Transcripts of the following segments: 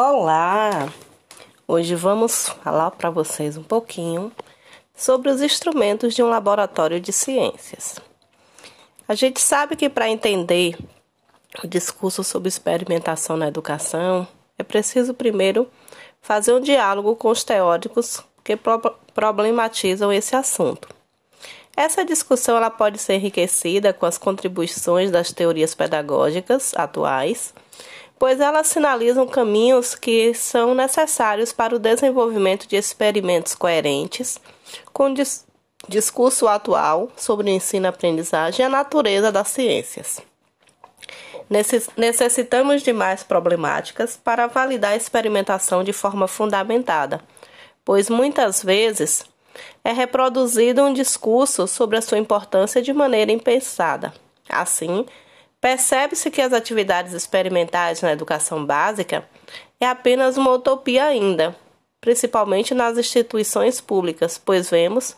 Olá! Hoje vamos falar para vocês um pouquinho sobre os instrumentos de um laboratório de ciências. A gente sabe que para entender o discurso sobre experimentação na educação, é preciso primeiro fazer um diálogo com os teóricos que problematizam esse assunto. Essa discussão ela pode ser enriquecida com as contribuições das teorias pedagógicas atuais, pois elas sinalizam caminhos que são necessários para o desenvolvimento de experimentos coerentes com o dis discurso atual sobre o ensino-aprendizagem e a natureza das ciências. Necessitamos de mais problemáticas para validar a experimentação de forma fundamentada, pois muitas vezes é reproduzido um discurso sobre a sua importância de maneira impensada. Assim, percebe-se que as atividades experimentais na educação básica é apenas uma utopia ainda, principalmente nas instituições públicas, pois vemos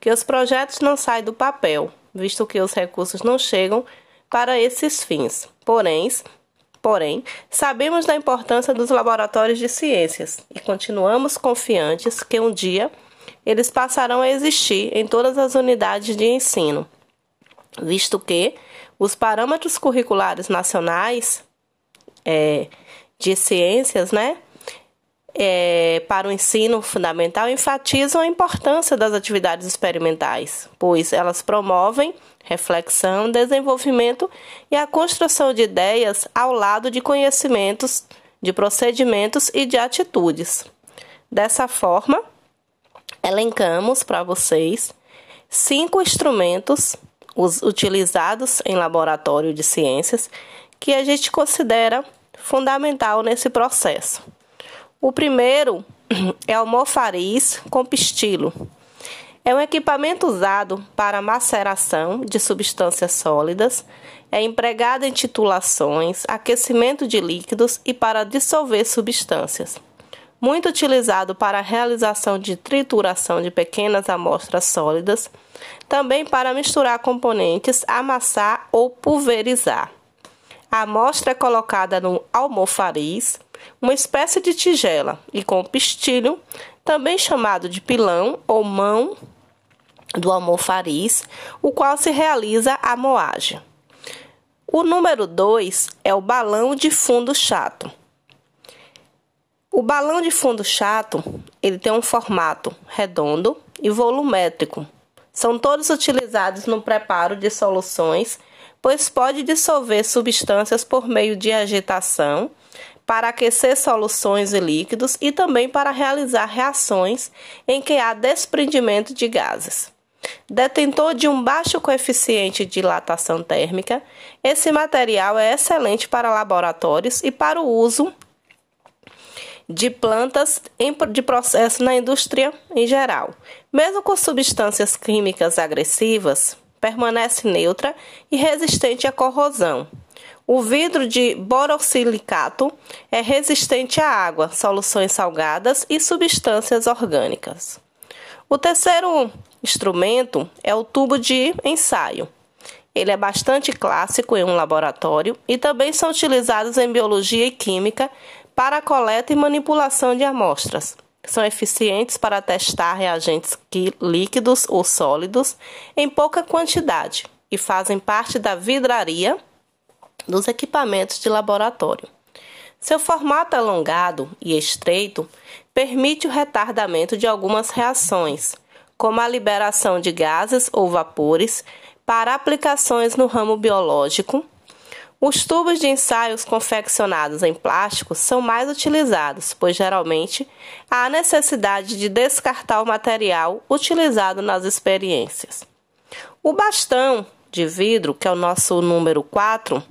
que os projetos não saem do papel, visto que os recursos não chegam para esses fins. Porém, porém, sabemos da importância dos laboratórios de ciências e continuamos confiantes que um dia eles passarão a existir em todas as unidades de ensino, visto que os parâmetros curriculares nacionais é, de ciências, né, é, para o ensino fundamental enfatizam a importância das atividades experimentais, pois elas promovem reflexão, desenvolvimento e a construção de ideias ao lado de conhecimentos, de procedimentos e de atitudes. Dessa forma, elencamos para vocês cinco instrumentos utilizados em laboratório de ciências que a gente considera fundamental nesse processo. O primeiro é o mofariz com pistilo. É um equipamento usado para maceração de substâncias sólidas, é empregado em titulações, aquecimento de líquidos e para dissolver substâncias muito utilizado para a realização de trituração de pequenas amostras sólidas, também para misturar componentes, amassar ou pulverizar. A amostra é colocada no almofariz, uma espécie de tigela, e com pistilho, também chamado de pilão ou mão do almofariz, o qual se realiza a moagem. O número 2 é o balão de fundo chato. O balão de fundo chato, ele tem um formato redondo e volumétrico. São todos utilizados no preparo de soluções, pois pode dissolver substâncias por meio de agitação, para aquecer soluções e líquidos e também para realizar reações em que há desprendimento de gases. Detentor de um baixo coeficiente de dilatação térmica, esse material é excelente para laboratórios e para o uso de plantas de processo na indústria em geral. Mesmo com substâncias químicas agressivas, permanece neutra e resistente à corrosão. O vidro de borossilicato é resistente à água, soluções salgadas e substâncias orgânicas. O terceiro instrumento é o tubo de ensaio. Ele é bastante clássico em um laboratório e também são utilizados em biologia e química para a coleta e manipulação de amostras. São eficientes para testar reagentes líquidos ou sólidos em pouca quantidade e fazem parte da vidraria dos equipamentos de laboratório. Seu formato alongado e estreito permite o retardamento de algumas reações, como a liberação de gases ou vapores para aplicações no ramo biológico os tubos de ensaios confeccionados em plástico são mais utilizados, pois geralmente há necessidade de descartar o material utilizado nas experiências. O bastão de vidro, que é o nosso número 4,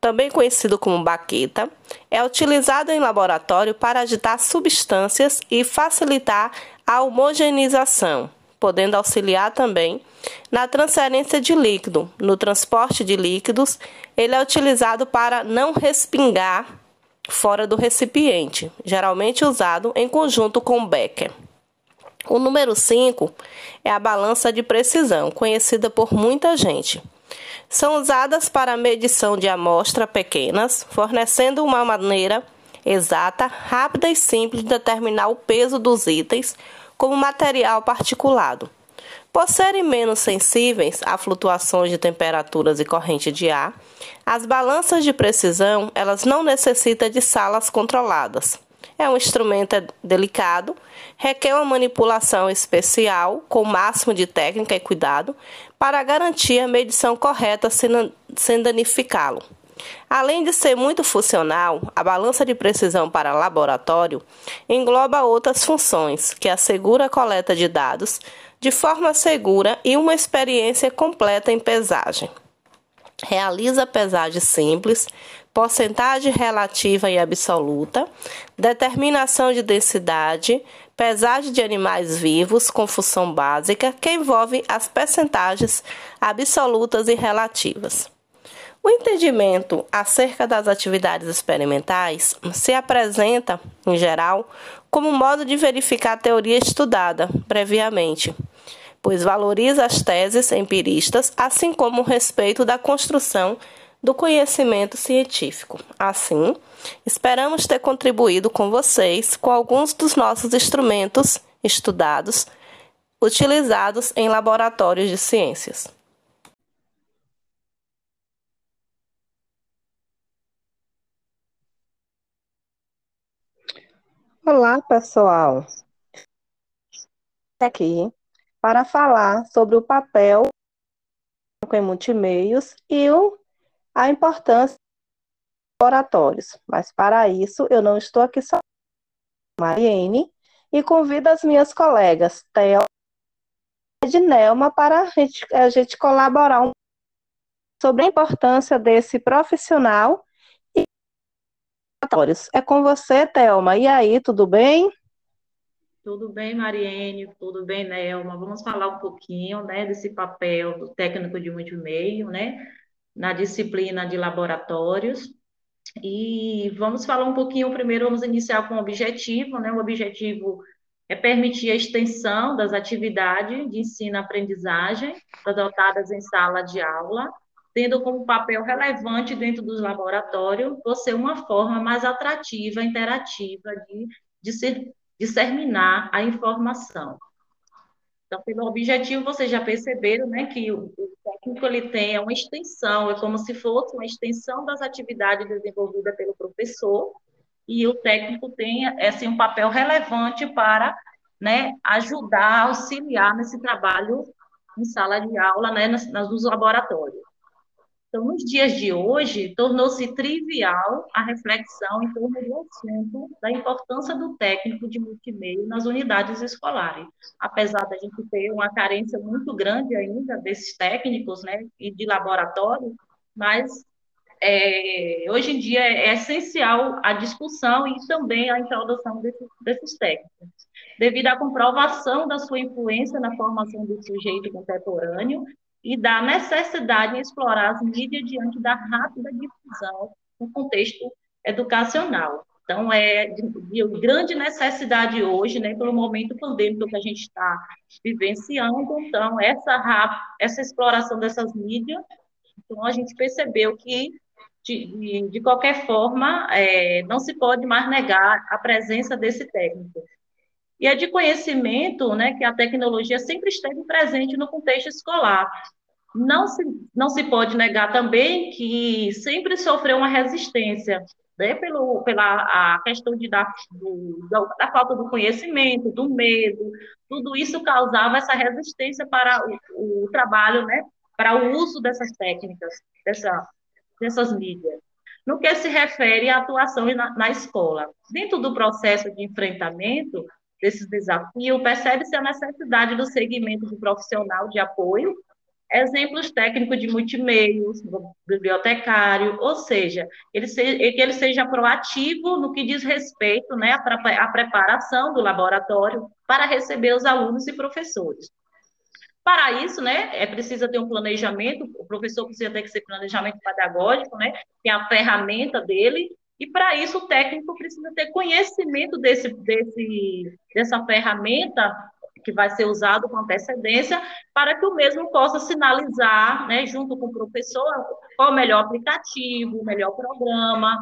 também conhecido como baqueta, é utilizado em laboratório para agitar substâncias e facilitar a homogeneização podendo auxiliar também na transferência de líquido. No transporte de líquidos, ele é utilizado para não respingar fora do recipiente, geralmente usado em conjunto com o becker. O número 5 é a balança de precisão, conhecida por muita gente. São usadas para medição de amostras pequenas, fornecendo uma maneira exata, rápida e simples de determinar o peso dos itens como material particulado. Por serem menos sensíveis a flutuações de temperaturas e corrente de ar, as balanças de precisão elas não necessitam de salas controladas. É um instrumento delicado, requer uma manipulação especial com o máximo de técnica e cuidado para garantir a medição correta sem danificá-lo. Além de ser muito funcional, a balança de precisão para laboratório engloba outras funções que assegura a coleta de dados de forma segura e uma experiência completa em pesagem. Realiza pesagem simples, porcentagem relativa e absoluta, determinação de densidade, pesagem de animais vivos com função básica que envolve as percentagens absolutas e relativas. O entendimento acerca das atividades experimentais se apresenta, em geral, como modo de verificar a teoria estudada previamente, pois valoriza as teses empiristas, assim como o respeito da construção do conhecimento científico. Assim, esperamos ter contribuído com vocês com alguns dos nossos instrumentos estudados utilizados em laboratórios de ciências. Olá, pessoal. Aqui para falar sobre o papel em multimeios e a importância dos laboratórios. Mas para isso, eu não estou aqui só, Mariene, e convido as minhas colegas, Theo e Nelma, para a gente, a gente colaborar um sobre a importância desse profissional é com você, Thelma. E aí, tudo bem? Tudo bem, Mariene, tudo bem, Nelma. Vamos falar um pouquinho, né, desse papel do técnico de multimeio, né, na disciplina de laboratórios. E vamos falar um pouquinho, primeiro vamos iniciar com o objetivo, né, o objetivo é permitir a extensão das atividades de ensino-aprendizagem adotadas em sala de aula, tendo como papel relevante dentro dos laboratórios você uma forma mais atrativa, interativa de, de ser, disseminar a informação. Então, pelo objetivo, vocês já perceberam né, que o, o técnico ele tem uma extensão, é como se fosse uma extensão das atividades desenvolvidas pelo professor, e o técnico tem assim, um papel relevante para né, ajudar, auxiliar nesse trabalho em sala de aula, né, nos, nos laboratórios. Então, nos dias de hoje, tornou-se trivial a reflexão em torno do assunto da importância do técnico de multimeio nas unidades escolares. Apesar da gente ter uma carência muito grande ainda desses técnicos, né, e de laboratório, mas é, hoje em dia é essencial a discussão e também a introdução desses, desses técnicos, devido à comprovação da sua influência na formação do sujeito contemporâneo e da necessidade de explorar as mídias diante da rápida difusão no contexto educacional. Então, é de, de grande necessidade hoje, né, pelo momento pandêmico que a gente está vivenciando, então, essa, essa exploração dessas mídias, então, a gente percebeu que, de, de, qualquer forma, é, não se pode mais negar a presença desse técnico. E é de conhecimento né, que a tecnologia sempre esteve presente no contexto escolar. Não se, não se pode negar também que sempre sofreu uma resistência né, pelo, pela a questão de, da, do, da falta do conhecimento, do medo, tudo isso causava essa resistência para o, o trabalho, né, para o uso dessas técnicas, dessa, dessas mídias. No que se refere à atuação na, na escola. Dentro do processo de enfrentamento, desses desafios, percebe-se a necessidade do segmento do profissional de apoio, exemplos técnicos de multimeios, bibliotecário, ou seja, ele se, que ele seja proativo no que diz respeito né, à, preparação do laboratório para receber os alunos e professores. Para isso, né, é preciso ter um planejamento, o professor precisa ter que ser planejamento pedagógico, né, que é a ferramenta dele, e para isso o técnico precisa ter conhecimento desse, desse, dessa ferramenta que vai ser usado com antecedência para que o mesmo possa sinalizar, né, junto com o professor, qual o melhor aplicativo, o melhor programa,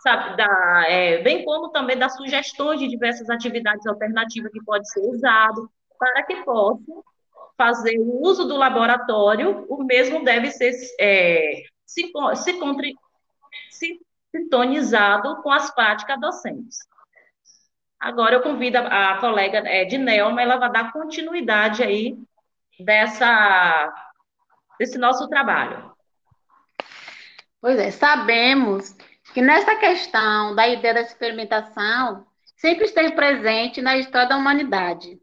sabe, da, é, bem como também das sugestões de diversas atividades alternativas que pode ser usado para que possa fazer o uso do laboratório, o mesmo deve ser é, se, se, sintonizado com as práticas docentes. Agora eu convido a, colega é, de Nelma, ela vai dar continuidade aí dessa, desse nosso trabalho. Pois é, sabemos que nessa questão da ideia da experimentação sempre esteve presente na história da humanidade,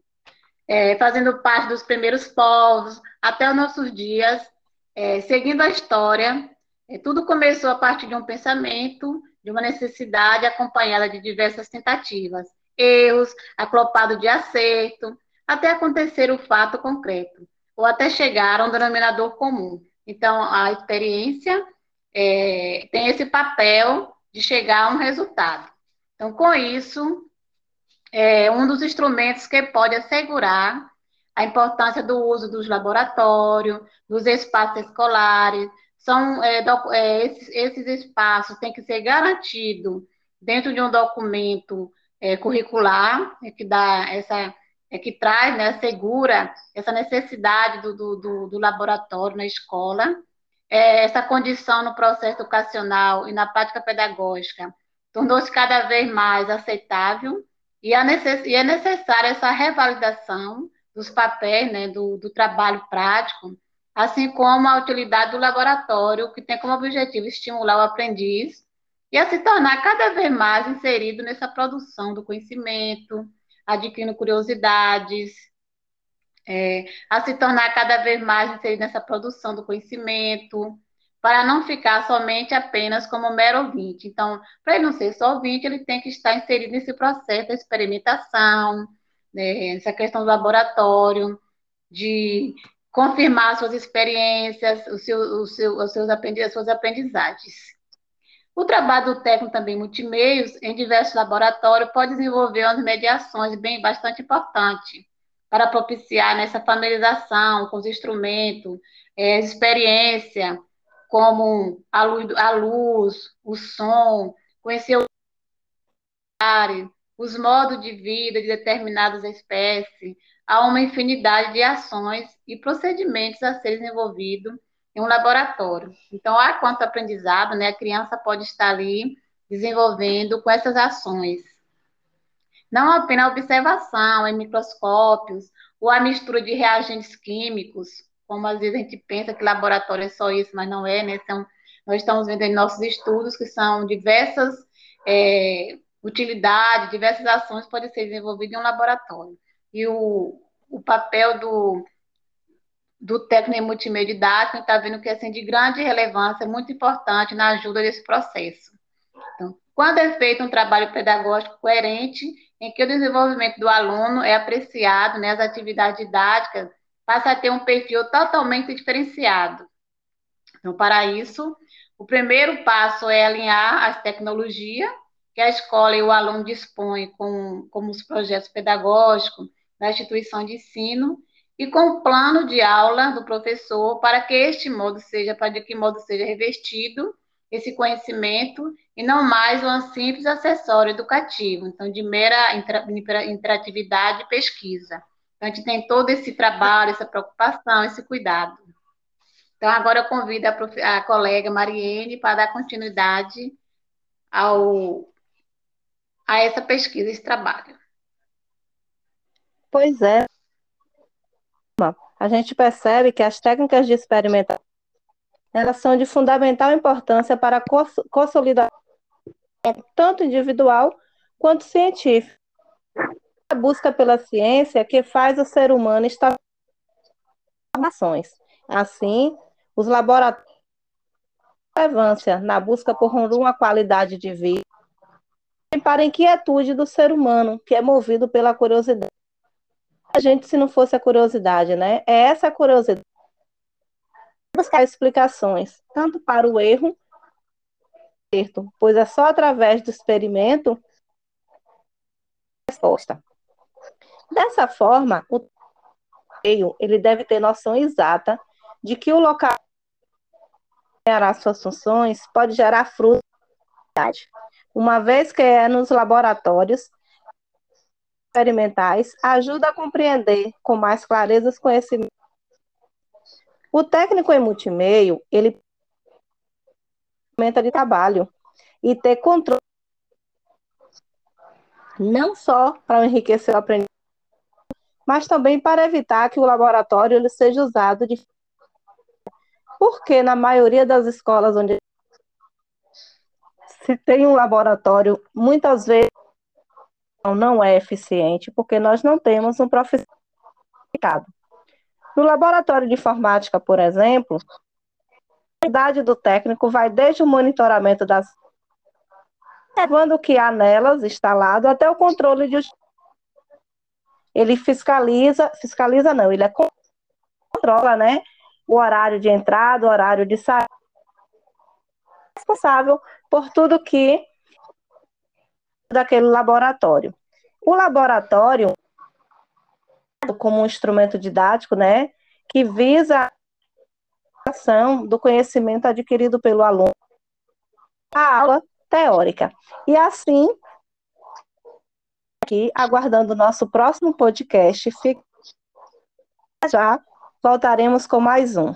é, fazendo parte dos primeiros povos até os nossos dias, é, seguindo a história. É, tudo começou a partir de um pensamento, de uma necessidade acompanhada de diversas tentativas, erros, aclopado de acerto, até acontecer o fato concreto, ou até chegar a um denominador comum. Então, a experiência é, tem esse papel de chegar a um resultado. Então, com isso, é um dos instrumentos que pode assegurar a importância do uso dos laboratórios, dos espaços escolares, são é, é, esses, esses, espaços têm que ser garantidos dentro de um documento é, curricular é que dá essa é que traz, né, assegura essa necessidade do, do, do laboratório na escola, é, essa condição no processo educacional e na prática pedagógica tornou-se cada vez mais aceitável e, necess, e, é necessária essa revalidação dos papéis, né, do, do trabalho prático, assim como a utilidade do laboratório, que tem como objetivo estimular o aprendiz e a se tornar cada vez mais inserido nessa produção do conhecimento, adquirindo curiosidades, é, a se tornar cada vez mais inserido nessa produção do conhecimento, para não ficar somente apenas como mero ouvinte. Então, para ele não ser só ouvinte, ele tem que estar inserido nesse processo da experimentação, né, essa questão do laboratório, de confirmar suas experiências, os seus, seus, os seus aprendiz, as suas aprendizagens. O trabalho do técnico também multimeios em diversos laboratórios pode desenvolver umas mediações bem bastante importantes para propiciar nessa familiarização com os instrumentos, é, experiência, como a luz, a luz, o som, conhecer os modos de vida de determinadas espécies, há uma infinidade de ações e procedimentos a ser desenvolvidos em um laboratório. Então, há quanto aprendizado, né, a criança pode estar ali desenvolvendo com essas ações. Não apenas a observação em microscópios ou a mistura de reagentes químicos, como às vezes a gente pensa que laboratório é só isso, mas não é, né? São, nós estamos vendo em nossos estudos que são diversas é, utilidades, diversas ações podem ser desenvolvidas em um laboratório. E o, o papel do do técnico em multimídia didático, está vendo que é assim, de grande relevância, muito importante na ajuda desse processo. Então, quando é feito um trabalho pedagógico coerente, em que o desenvolvimento do aluno é apreciado, né, as atividades didáticas passam a ter um perfil totalmente diferenciado. Então, para isso, o primeiro passo é alinhar as tecnologias que a escola e o aluno dispõem com, como os projetos pedagógicos da instituição de ensino e com o plano de aula do professor para que este modo seja, para que modo seja revestido esse conhecimento e não mais um simples acessório educativo, então de mera interatividade e pesquisa. Então, a gente tem todo esse trabalho, essa preocupação, esse cuidado. Então, agora eu convido a, a colega Mariene para dar continuidade ao, a essa pesquisa, esse trabalho. Pois é, a gente percebe que as técnicas de experimentação elas são de fundamental importância para a consolidação tanto individual quanto científica. A busca pela ciência que faz o ser humano estar informações. Assim, os laboratórios relevância na busca por uma qualidade de vida para a inquietude do ser humano, que é movido pela curiosidade a gente se não fosse a curiosidade, né? É essa curiosidade buscar explicações, tanto para o erro, pois é só através do experimento resposta. Dessa forma, o ele deve ter noção exata de que o local gerar suas funções pode gerar fruto, uma vez que é nos laboratórios experimentais, ajuda a compreender com mais clareza os conhecimentos. O técnico em multimeio, ele de trabalho e ter controle não só para enriquecer o aprendizado, mas também para evitar que o laboratório ele seja usado de porque na maioria das escolas onde se tem um laboratório, muitas vezes não é eficiente, porque nós não temos um profissional. No laboratório de informática, por exemplo, a idade do técnico vai desde o monitoramento das observando o que há nelas instalado até o controle de ele fiscaliza, fiscaliza não, ele é controla, né, o horário de entrada, o horário de saída, responsável por tudo que daquele laboratório. O laboratório como um instrumento didático, né, que visa a ação do conhecimento adquirido pelo aluno a aula teórica. E assim, aqui aguardando o nosso próximo podcast, fica já voltaremos com mais um.